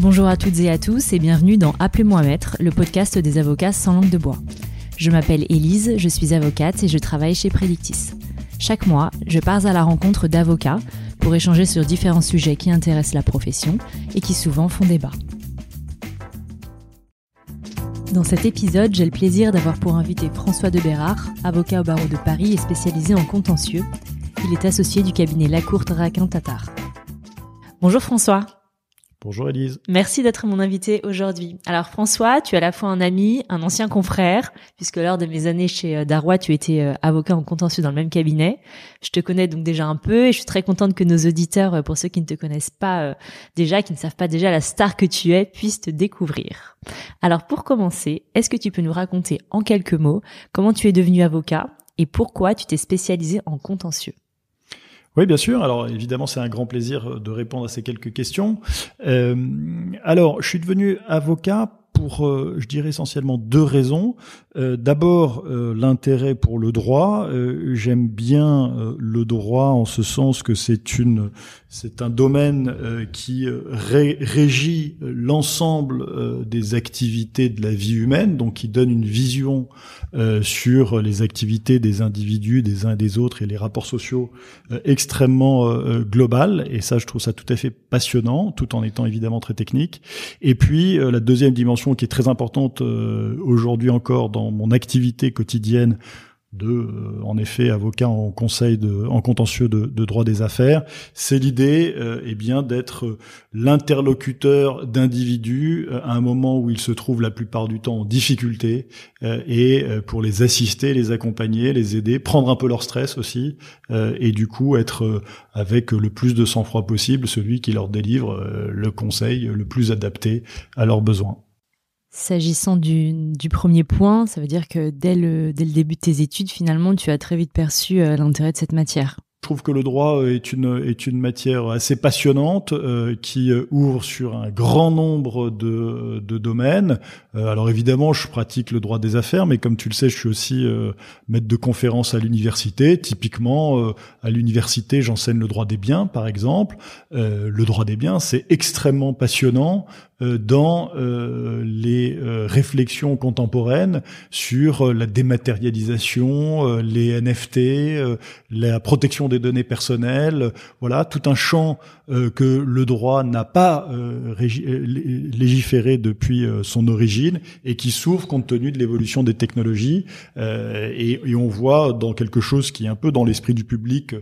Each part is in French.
Bonjour à toutes et à tous et bienvenue dans Appelez-moi Maître, le podcast des avocats sans langue de bois. Je m'appelle Élise, je suis avocate et je travaille chez Predictis. Chaque mois, je pars à la rencontre d'avocats pour échanger sur différents sujets qui intéressent la profession et qui souvent font débat. Dans cet épisode, j'ai le plaisir d'avoir pour invité François de Bérard, avocat au barreau de Paris et spécialisé en contentieux. Il est associé du cabinet Lacourte Raquin Tatar. Bonjour François. Bonjour Elise. Merci d'être mon invité aujourd'hui. Alors François, tu es à la fois un ami, un ancien confrère, puisque lors de mes années chez euh, Darrois, tu étais euh, avocat en contentieux dans le même cabinet. Je te connais donc déjà un peu et je suis très contente que nos auditeurs, euh, pour ceux qui ne te connaissent pas déjà, qui ne savent pas déjà la star que tu es, puissent te découvrir. Alors pour commencer, est-ce que tu peux nous raconter en quelques mots comment tu es devenu avocat et pourquoi tu t'es spécialisé en contentieux? Oui, bien sûr. Alors évidemment, c'est un grand plaisir de répondre à ces quelques questions. Euh, alors, je suis devenu avocat pour, euh, je dirais essentiellement deux raisons. Euh, D'abord, euh, l'intérêt pour le droit. Euh, j'aime bien le droit en ce sens que c'est une, c'est un domaine qui régit l'ensemble des activités de la vie humaine, donc qui donne une vision sur les activités des individus, des uns et des autres et les rapports sociaux extrêmement global. Et ça, je trouve ça tout à fait passionnant, tout en étant évidemment très technique. Et puis la deuxième dimension qui est très importante aujourd'hui encore dans mon activité quotidienne de, euh, en effet, avocat en conseil de, en contentieux de, droit des affaires, c'est l'idée, euh, eh bien, d'être l'interlocuteur d'individus euh, à un moment où ils se trouvent la plupart du temps en difficulté et pour les assister, les accompagner, les aider, prendre un peu leur stress aussi, et du coup être avec le plus de sang-froid possible celui qui leur délivre le conseil le plus adapté à leurs besoins. S'agissant du, du, premier point, ça veut dire que dès le, dès le début de tes études, finalement, tu as très vite perçu euh, l'intérêt de cette matière. Je trouve que le droit est une est une matière assez passionnante euh, qui euh, ouvre sur un grand nombre de, de domaines. Euh, alors évidemment, je pratique le droit des affaires, mais comme tu le sais, je suis aussi euh, maître de conférences à l'université. Typiquement, à l'université, j'enseigne le droit des biens, par exemple. le droit des biens, c'est extrêmement passionnant dans les réflexions contemporaines sur la dématérialisation, les NFT, la protection des données personnelles, voilà, tout un champ euh, que le droit n'a pas euh, euh, légiféré depuis son origine et qui s'ouvre compte tenu de l'évolution des technologies. Et, et, on voit dans quelque chose qui est un peu dans l'esprit du public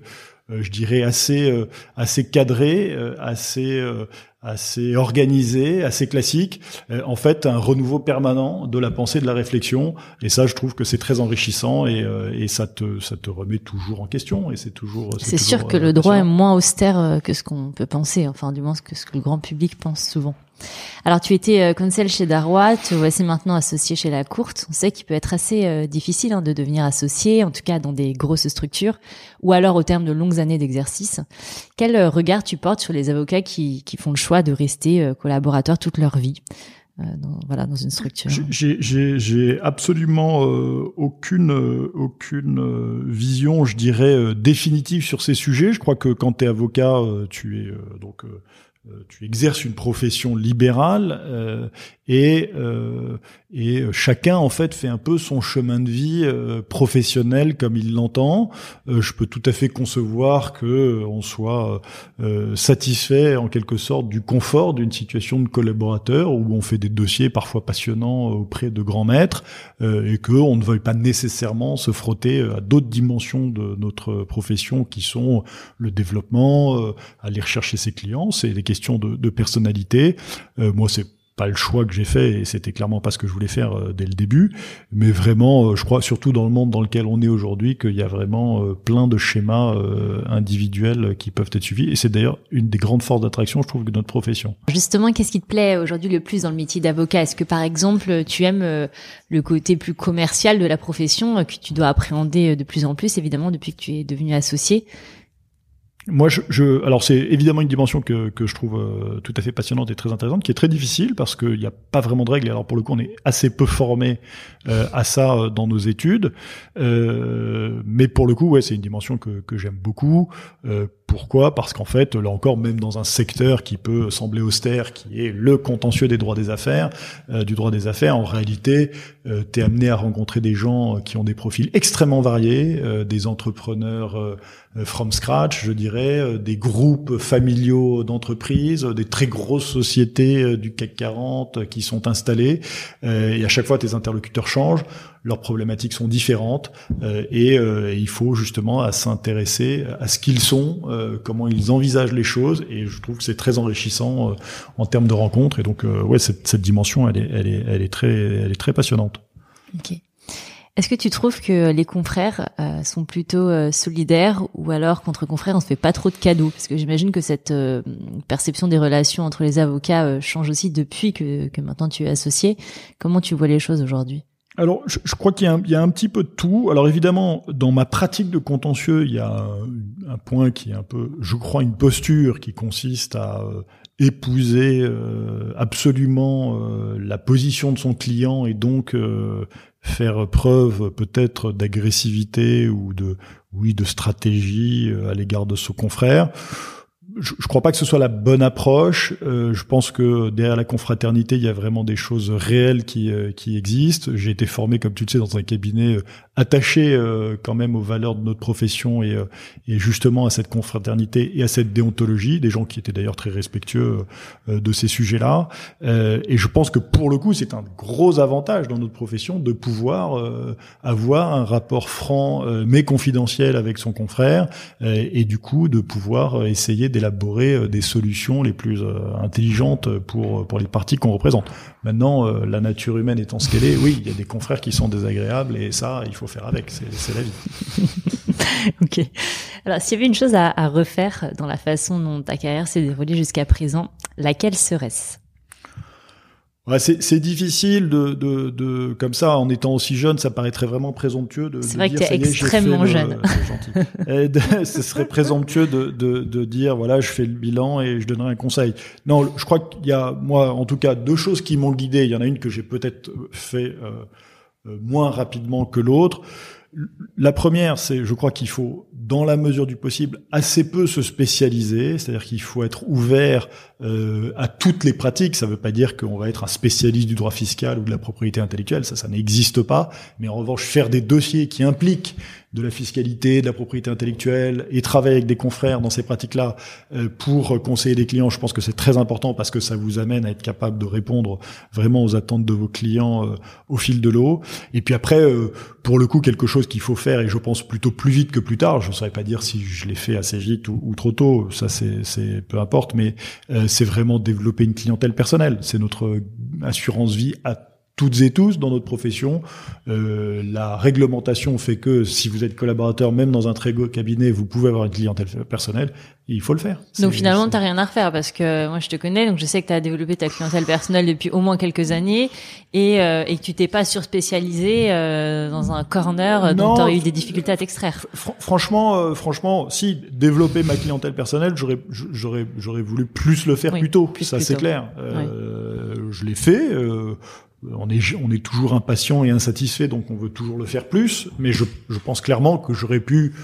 je dirais assez assez cadré, assez assez organisé, assez classique. Euh, en fait, un renouveau permanent de la pensée, de la réflexion. Et ça, je trouve que c'est très enrichissant et, euh, et, ça te ça te remet toujours en question. Et c'est toujours. C'est sûr que le droit est moins austère que ce qu'on peut penser. Enfin, du moins que ce que le grand public pense souvent. Alors tu étais euh, conseil chez Darrois, tu voici maintenant associé chez la Courte. On sait qu'il peut être assez euh, difficile hein, de devenir associé, en tout cas dans des grosses structures, ou alors au terme de longues années d'exercice. Quel euh, regard tu portes sur les avocats qui, qui font le choix de rester collaborateurs toute leur vie dans, voilà, dans une structure? J'ai absolument aucune aucune vision, je dirais, définitive sur ces sujets. Je crois que quand tu es avocat, tu es donc euh, tu exerces une profession libérale euh, et euh, et chacun en fait fait un peu son chemin de vie euh, professionnel comme il l'entend. Euh, je peux tout à fait concevoir que euh, on soit satisfait en quelque sorte du confort d'une situation de collaborateur où on fait des dossiers parfois passionnants auprès de grands maîtres et que on ne veuille pas nécessairement se frotter à d'autres dimensions de notre profession qui sont le développement, aller rechercher ses clients, c'est les questions de, de personnalité. moi c'est pas le choix que j'ai fait et c'était clairement pas ce que je voulais faire euh, dès le début mais vraiment euh, je crois surtout dans le monde dans lequel on est aujourd'hui qu'il y a vraiment euh, plein de schémas individuels qui peuvent être suivis et c'est d'ailleurs une des grandes forces d'attraction je trouve de notre profession. Justement, qu'est-ce qui te plaît aujourd'hui le plus dans le métier d'avocat? Est-ce que par exemple, tu aimes le côté plus commercial de la profession que tu dois appréhender de plus en plus évidemment depuis que tu es devenu associé? Moi, je, je alors c'est évidemment une dimension que, que je trouve euh, tout à fait passionnante et très intéressante, qui est très difficile parce qu'il n'y a pas vraiment de règles. Alors pour le coup, on est assez peu formé euh, à ça euh, dans nos études, mais pour le coup, ouais, c'est une dimension que, que j'aime beaucoup. Pourquoi? Parce qu'en fait, là encore, même dans un secteur qui peut sembler austère, qui est le contentieux des droits des affaires, du droit des affaires, en réalité, euh, t'es amené à rencontrer des gens qui ont des profils extrêmement variés, des entrepreneurs from scratch, je dirais, euh, des groupes familiaux d'entreprises, des très grosses sociétés euh, du CAC 40 euh, qui sont installées. Et à chaque fois, tes interlocuteurs changent, leurs problématiques sont différentes, et il faut justement s'intéresser à ce qu'ils sont, comment ils envisagent les choses. Et je trouve que c'est très enrichissant en termes de rencontres. Et donc, ouais, cette, cette dimension, elle est, elle est, elle est très, elle est très passionnante. Ok. Est-ce que tu trouves que les confrères euh, sont plutôt euh, solidaires ou alors contre confrères on se fait pas trop de cadeaux? Parce que j'imagine que cette euh, perception des relations entre les avocats change aussi depuis que, que, maintenant tu es associé. Comment tu vois les choses aujourd'hui? Alors, je, crois qu'il y, a un petit peu de tout. Alors évidemment, dans ma pratique de contentieux, il y a un, point qui est un peu, je crois, une posture qui consiste à épouser absolument la position de son client et donc faire preuve peut-être d'agressivité ou de oui de stratégie euh, à l'égard de son confrère je, je crois pas que ce soit la bonne approche. Euh, je pense que derrière la confraternité, il y a vraiment des choses réelles qui, euh, qui existent. J'ai été formé, comme tu le sais, dans un cabinet euh, attaché euh, quand même aux valeurs de notre profession et, et, justement à cette confraternité et à cette déontologie. Des gens qui étaient d'ailleurs très respectueux de ces sujets-là. et je pense que pour le coup, c'est un gros avantage dans notre profession de pouvoir avoir un rapport franc mais confidentiel avec son confrère et du coup de pouvoir essayer d'élaborer élaborer euh, des solutions les plus euh, intelligentes pour pour les parties qu'on représente. Maintenant, euh, la nature humaine étant ce qu'elle est, oui, il y a des confrères qui sont désagréables et ça, il faut faire avec. C'est la vie. ok. Alors, s'il y avait une chose à, à refaire dans la façon dont ta carrière s'est déroulée jusqu'à présent, laquelle serait-ce? C'est difficile de, de, de, comme ça, en étant aussi jeune, ça paraîtrait vraiment présomptueux de. C'est vrai que tu es extrêmement jeune. ce serait présomptueux de, de, de, dire voilà, je fais le bilan et je donnerai un conseil. Non, je crois qu'il y a moi, en tout cas, deux choses qui m'ont guidé. Il y en a une que j'ai peut-être fait euh, euh moins rapidement que l'autre. La première, c'est, je crois qu'il faut, dans la mesure du possible, assez peu se spécialiser, c'est-à-dire qu'il faut être ouvert euh, à toutes les pratiques. Ça ne veut pas dire qu'on va être un spécialiste du droit fiscal ou de la propriété intellectuelle, ça, ça n'existe pas. Mais en revanche, faire des dossiers qui impliquent de la fiscalité, de la propriété intellectuelle et travailler avec des confrères dans ces pratiques-là euh, pour conseiller des clients, je pense que c'est très important parce que ça vous amène à être capable de répondre vraiment aux attentes de vos clients euh, au fil de l'eau. Et puis après, euh, pour le coup, quelque chose qu'il faut faire et je pense plutôt plus vite que plus tard. Je ne saurais pas dire si je l'ai fait assez vite ou, ou trop tôt. Ça, c'est peu importe, mais c'est vraiment développer une clientèle personnelle. C'est notre assurance vie à toutes et tous dans notre profession. Euh, la réglementation fait que si vous êtes collaborateur, même dans un très beau cabinet, vous pouvez avoir une clientèle personnelle. il faut le faire. Donc finalement, t'as rien à refaire parce que moi je te connais, donc je sais que tu as développé ta clientèle personnelle depuis au moins quelques années et, euh, et que tu t'es pas surspécialisé euh, dans un corner dont tu eu des difficultés à t'extraire. franchement, euh, franchement, si développer ma clientèle personnelle, j'aurais j'aurais j'aurais voulu plus le faire plus tôt. ça c'est clair. Euh, Je l'ai fait. On est, on est toujours impatient et insatisfait, donc on veut toujours le faire plus. Mais je pense clairement que j'aurais pu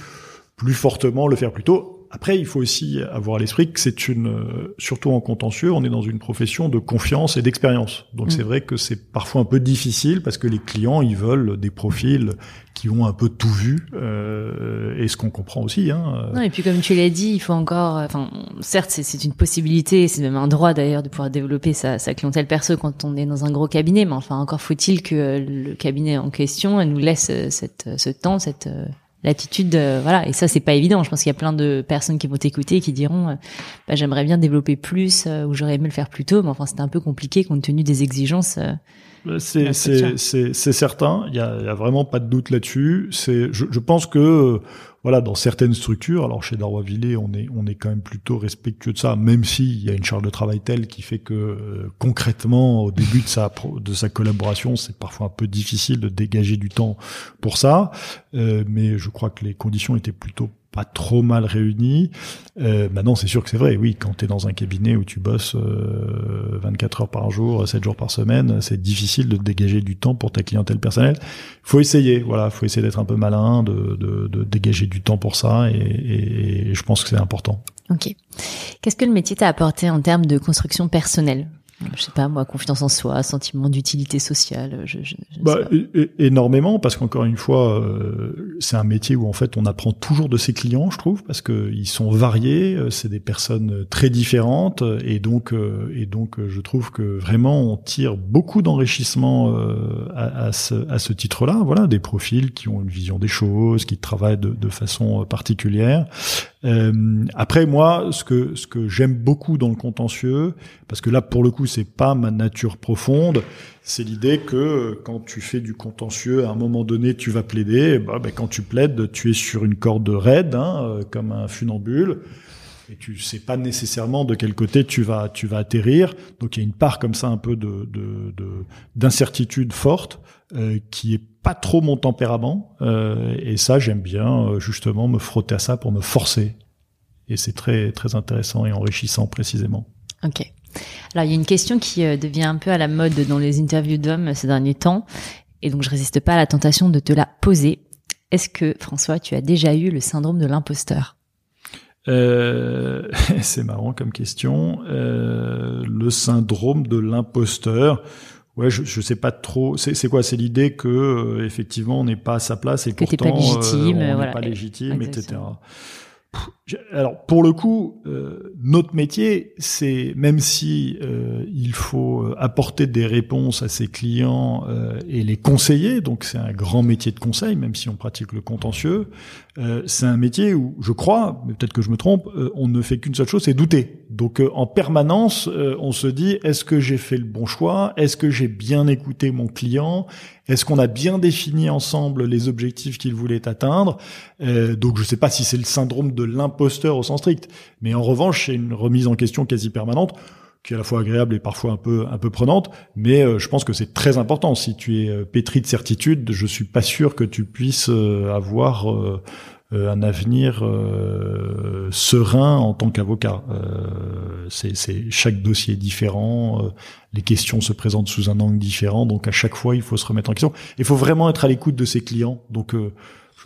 plus fortement le faire plus tôt. Après, il faut aussi avoir à l'esprit que c'est une, euh, surtout en contentieux, on est dans une profession de confiance et d'expérience. Donc mm. c'est vrai que c'est parfois un peu difficile parce que les clients, ils veulent des profils qui ont un peu tout vu, euh, et ce qu'on comprend aussi. Hein. Non, et puis comme tu l'as dit, il faut encore, enfin, certes, c'est une possibilité, c'est même un droit d'ailleurs de pouvoir développer sa, sa, clientèle perso quand on est dans un gros cabinet, mais enfin, encore faut-il que le cabinet en question nous laisse cette, ce temps, cette l'attitude voilà. Et ça c'est pas évident. Je pense qu'il y a plein de personnes qui vont t'écouter qui diront euh, bah, j'aimerais bien développer plus euh, ou j'aurais aimé le faire plus tôt mais enfin c'était un peu compliqué compte tenu des exigences euh, c'est c'est c'est certain. Il y a, y a, vraiment pas de doute là-dessus. C'est je, je pense que voilà, dans certaines structures, alors chez Darrois-Villers, on est, on est quand même plutôt respectueux de ça, même s'il y a une charge de travail telle qui fait que euh, concrètement, au début de sa, de sa collaboration, c'est parfois un peu difficile de dégager du temps pour ça. Euh, mais je crois que les conditions étaient plutôt pas trop mal réunis. Euh, maintenant, c'est sûr que c'est vrai. Oui, quand tu es dans un cabinet où tu bosses 24 heures par jour, 7 jours par semaine, c'est difficile de dégager du temps pour ta clientèle personnelle. Faut essayer. Voilà, faut essayer d'être un peu malin, de, de, de, dégager du temps pour ça, et, et je pense que c'est important. Ok. Qu'est-ce que le métier t'a apporté en termes de construction personnelle? Je sais pas moi, confiance en soi, sentiment d'utilité sociale. Je, je, bah, énormément parce qu'encore une fois, euh, c'est un métier où en fait on apprend toujours de ses clients, je trouve, parce que ils sont variés, euh, c'est des personnes très différentes et donc euh, et donc je trouve que vraiment on tire beaucoup d'enrichissement à, à, ce, à ce titre-là. Voilà, des profils qui ont une vision des choses, qui travaillent de, de façon particulière. Euh, après moi, ce que ce que j'aime beaucoup dans le contentieux, parce que là pour le coup c'est pas ma nature profonde, c'est l'idée que euh, quand tu fais du contentieux, à un moment donné tu vas plaider, bah, bah, quand tu plaides, tu es sur une corde raide, hein, euh, comme un funambule et tu sais pas nécessairement de quel côté tu vas tu vas atterrir. Donc il y a une part comme ça un peu de d'incertitude de, forte euh, qui est pas trop mon tempérament. Euh, et ça j'aime bien euh, justement me frotter à ça pour me forcer. Et c'est très très intéressant et enrichissant précisément. Ok. Alors il y a une question qui euh, devient un peu à la mode dans les interviews d'hommes ces derniers temps, et donc je résiste pas à la tentation de te la poser. Est-ce que François, tu as déjà eu le syndrome de l'imposteur? Euh, c'est marrant comme question. Euh, le syndrome de l'imposteur. Ouais, je, je sais pas trop. C'est quoi? C'est l'idée que euh, effectivement on n'est pas à sa place et que pourtant pas légitime, on n'est pas légitime, etc. Alors pour le coup, euh, notre métier, c'est même si euh, il faut euh, apporter des réponses à ses clients et les conseiller, donc c'est un grand métier de conseil, même si on pratique le contentieux, c'est un métier où je crois, mais peut-être que je me trompe, on ne fait qu'une seule chose, c'est douter. Donc en permanence, on se dit est-ce que j'ai fait le bon choix? Est-ce que j'ai bien écouté mon client? Est-ce qu'on a bien défini ensemble les objectifs qu'il voulait atteindre euh, Donc je ne sais pas si c'est le syndrome de l'imposteur au sens strict, mais en revanche, c'est une remise en question quasi permanente qui est à la fois agréable et parfois un peu un peu prenante, mais euh, je pense que c'est très important. Si tu es euh, pétri de certitude, je suis pas sûr que tu puisses avoir euh, un avenir euh, serein en tant qu'avocat. Euh, c'est, chaque dossier est différent, les questions se présentent sous un angle différent, donc à chaque fois il faut se remettre en question. Il faut vraiment être à l'écoute de ses clients. Donc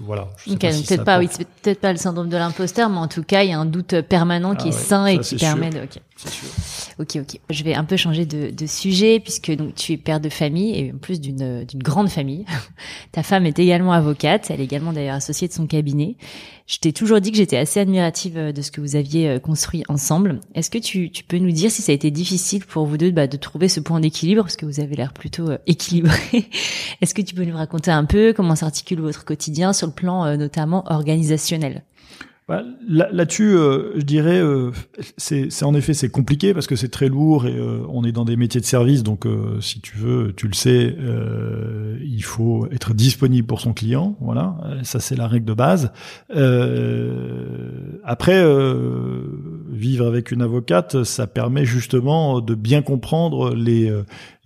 voilà. peut-être pas, oui, peut-être pas le syndrome de l'imposteur, mais en tout cas, il y a un doute permanent qui ah est sain et qui permet de. Ok, ok. Je vais un peu changer de, de, sujet puisque donc tu es père de famille et en plus d'une d'une grande famille. Ta femme est également avocate, elle est également d'ailleurs associée de son cabinet. Je t'ai toujours dit que j'étais assez admirative euh, de ce que vous aviez euh, construit ensemble. Est-ce que tu, tu peux nous dire si ça a été difficile pour vous deux bah, de trouver ce point d'équilibre parce que vous avez l'air plutôt euh, équilibré. Est-ce que tu peux nous raconter un peu comment s'articule votre quotidien sur plan notamment organisationnel. Bah, Là-dessus, euh, je dirais, euh, c'est en effet c'est compliqué parce que c'est très lourd et euh, on est dans des métiers de service, donc si tu veux, tu le sais, il faut être disponible pour son client, voilà, ça c'est la règle de base. après, vivre avec une avocate, ça permet justement de bien comprendre les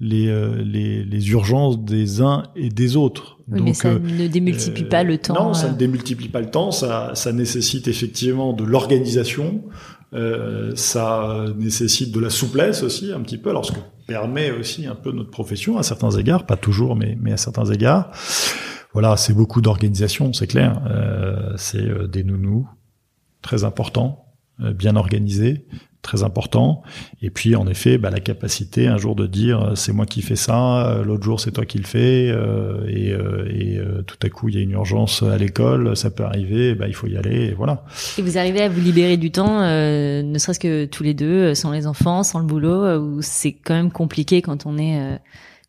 les, les, les urgences des uns et des autres. Oui, mais ça ne démultiplie pas le temps. Non, ça ne démultiplie pas le temps. Ça, ça nécessite effectivement de l'organisation. Euh, ça nécessite de la souplesse aussi un petit peu, alors ce que permet aussi un peu notre profession à certains égards, pas toujours, mais, mais à certains égards. Voilà, c'est beaucoup d'organisation, c'est clair. Euh, c'est euh, des nounous très importants, euh, bien organisés, très important. Et puis, en effet, bah, la capacité un jour de dire euh, c'est moi qui fais ça, euh, l'autre jour c'est toi qui le fais, euh, et, et tout à coup il y a une urgence à l'école, ça peut arriver, bah, il faut y aller, et voilà. Et vous arrivez à vous libérer du temps, ne serait-ce que tous les deux, sans les enfants, sans le boulot, ou c'est quand même compliqué quand on est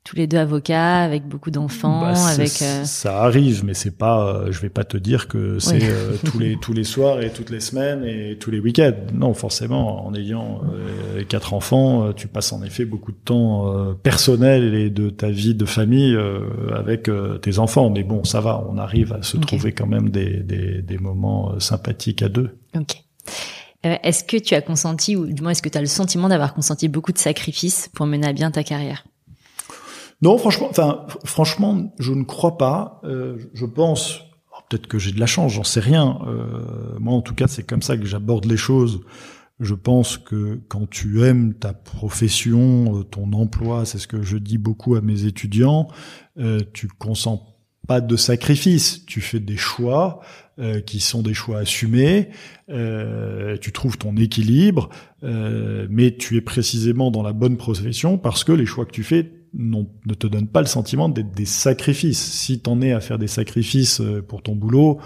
tous les deux avocats avec beaucoup d'enfants bah, avec euh, ça arrive mais c'est pas euh, je vais pas te dire que c'est euh, tous les tous les soirs et toutes les semaines et tous les week-ends. Non forcément en ayant quatre enfants tu passes en effet beaucoup de temps personnel et de ta vie de famille avec tes enfants. Mais bon ça va on arrive à se trouver quand même des des, des moments sympathiques à deux. Ok. Est-ce que tu as consenti ou du moins est-ce que tu as le sentiment d'avoir consenti beaucoup de sacrifices pour mener à bien ta carrière? Non, franchement, enfin, franchement, je ne crois pas. Euh, je pense, peut-être que j'ai de la chance, j'en sais rien. moi, en tout cas, c'est comme ça que j'aborde les choses. Je pense que quand tu aimes ta profession, ton emploi, c'est ce que je dis beaucoup à mes étudiants, tu consens pas de sacrifice. Tu fais des choix euh, qui sont des choix assumés. Euh, tu trouves ton équilibre, euh, mais tu es précisément dans la bonne profession parce que les choix que tu fais ne te donnent pas le sentiment d'être des sacrifices. Si t'en es à faire des sacrifices pour ton boulot,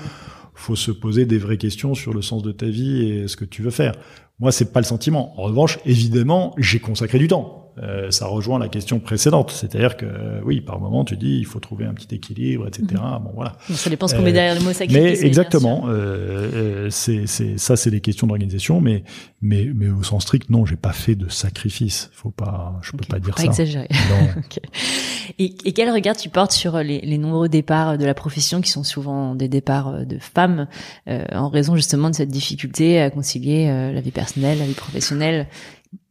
faut se poser des vraies questions sur le sens de ta vie et ce que tu veux faire. Moi, c'est pas le sentiment. En revanche, évidemment, j'ai consacré du temps. Euh, ça rejoint la question précédente, c'est-à-dire que euh, oui, par moment, tu dis il faut trouver un petit équilibre, etc. Mhm. Bon, voilà. Ça dépend ce qu'on met derrière le mot sacrifice. Mais exactement, euh, c'est c'est ça, c'est des questions d'organisation, mais mais mais au sens strict, non, j'ai pas fait de sacrifice. Faut pas, je peux pas dire pas ça. Exagérer. Non. et, et, quel regard tu portes sur les, les, nombreux départs de la profession qui sont souvent des départs de femmes en raison justement de cette difficulté à concilier la vie personnelle, la vie professionnelle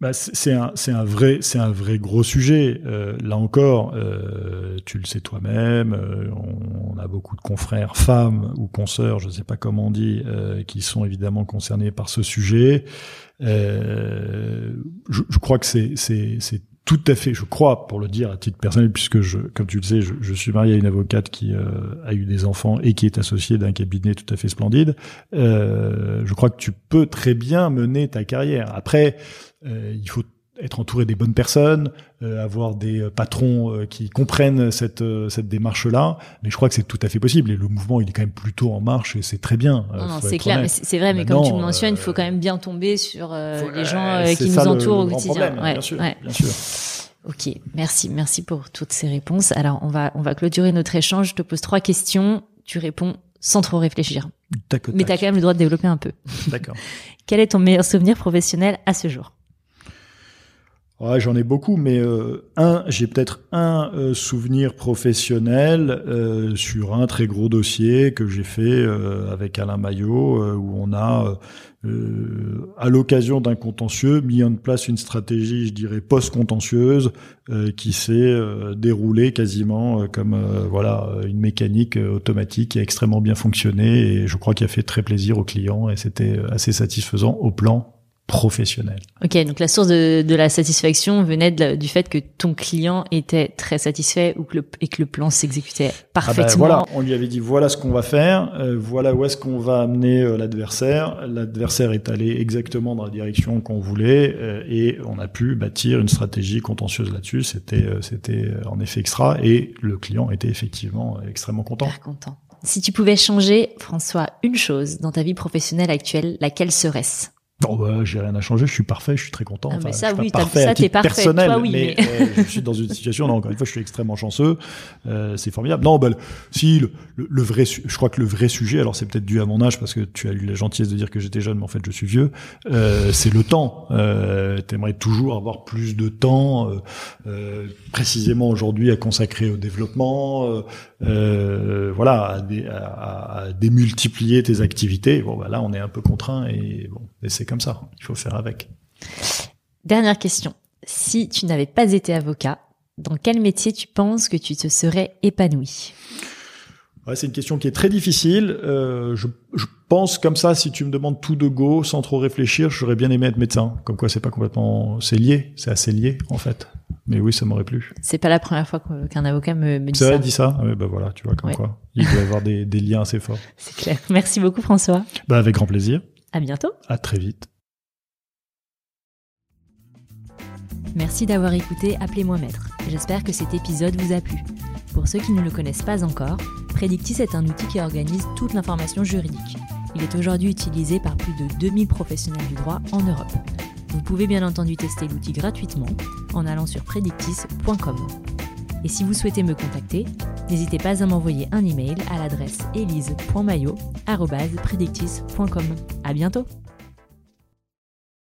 bah, c'est un, un vrai, c'est un vrai gros sujet. Euh, là encore, euh, tu le sais toi-même. Euh, on, a beaucoup de confrères femmes ou consoeurs, je ne sais pas comment on dit, qui sont évidemment concernés par ce sujet. Je, je, crois que c'est tout à fait, je crois, pour le dire à titre personnel, puisque je, comme tu le sais, je, je suis marié à une avocate qui euh, a eu des enfants et qui est associée d'un cabinet tout à fait splendide. Euh, je crois que tu peux très bien mener ta carrière. Après, euh, il faut être entouré des bonnes personnes, euh, avoir des euh, patrons euh, qui comprennent cette cette démarche là. Mais je crois que c'est tout à fait possible. Et le mouvement, il est quand même plutôt en marche et c'est très bien. Non, non c'est clair, c'est vrai. Mais comme tu le mentionnes, il faut quand même bien tomber sur les gens qui nous entourent au quotidien. ouais, bien sûr, bien sûr. Ok, merci, merci pour toutes ces réponses. Alors on va on va clôturer notre échange. Je te pose trois questions. Tu réponds sans trop réfléchir. Mais tu as quand même le droit de développer un peu. D'accord. Quel est ton meilleur souvenir professionnel à ce jour? Ouais, j'en ai beaucoup, mais euh, un, j'ai peut-être un euh, souvenir professionnel euh, sur un très gros dossier que j'ai fait avec Alain Maillot, où on a, à l'occasion d'un contentieux, mis en place une stratégie, je dirais, post-contentieuse, qui s'est déroulée quasiment comme voilà une mécanique automatique qui a extrêmement bien fonctionné, et je crois qu'il a fait très plaisir aux clients, et c'était assez satisfaisant au plan professionnel. Ok, donc la source de, de la satisfaction venait du fait que ton client était très satisfait ou que le, et que le plan s'exécutait parfaitement. Ah ben voilà, on lui avait dit voilà ce qu'on va faire, euh, voilà où est-ce qu'on va amener euh, l'adversaire. L'adversaire est allé exactement dans la direction qu'on voulait euh, et on a pu bâtir une stratégie contentieuse là-dessus. C'était c'était en effet extra et le client était effectivement extrêmement content. Très content. Si tu pouvais changer, François, une chose dans ta vie professionnelle actuelle, laquelle serait-ce? Bon, bah, j'ai rien à changer, je suis parfait, je suis très content. Ah, enfin, ça, oui, parfait ça, t'es parfait. Personnel, Toi, oui, mais, euh, je suis dans une situation, non, encore une fois, je suis extrêmement chanceux. Euh, c'est formidable. Non, bah, si le, le, vrai, je crois que le vrai sujet, alors c'est peut-être dû à mon âge parce que tu as eu la gentillesse de dire que j'étais jeune, mais en fait, je suis vieux. Euh, c'est le temps. Euh, T'aimerais toujours avoir plus de temps, euh, euh, précisément aujourd'hui à consacrer au développement, voilà, à, dé, à, à, démultiplier tes activités. Bon, bah là, on est un peu contraint et bon, et c'est comme ça. Il faut faire avec. Dernière question. Si tu n'avais pas été avocat, dans quel métier tu penses que tu te serais épanoui? C'est une question qui est très difficile. Euh, je, pense comme ça, si tu me demandes tout de go, sans trop réfléchir, j'aurais bien aimé être médecin. Comme quoi, c'est pas complètement, c'est lié, c'est assez lié en fait. Mais oui, ça m'aurait plu. C'est pas la première fois qu'un avocat me, me dit ça. Ça dit ça. Ah bah voilà, tu vois comme quoi. Il doit y avoir des, des liens assez forts. C'est clair. Merci beaucoup, François. Bah avec grand plaisir. À bientôt. À très vite. Merci d'avoir écouté Appelez-moi Maître. J'espère que cet épisode vous a plu. Pour ceux qui ne le connaissent pas encore, Predictis est un outil qui organise toute l'information juridique. Il est aujourd'hui utilisé par plus de 2000 professionnels du droit en Europe. Vous pouvez bien entendu tester l'outil gratuitement en allant sur predictis.com. Et si vous souhaitez me contacter, n'hésitez pas à m'envoyer un email à l'adresse elise.mayo.predictis.com. À bientôt!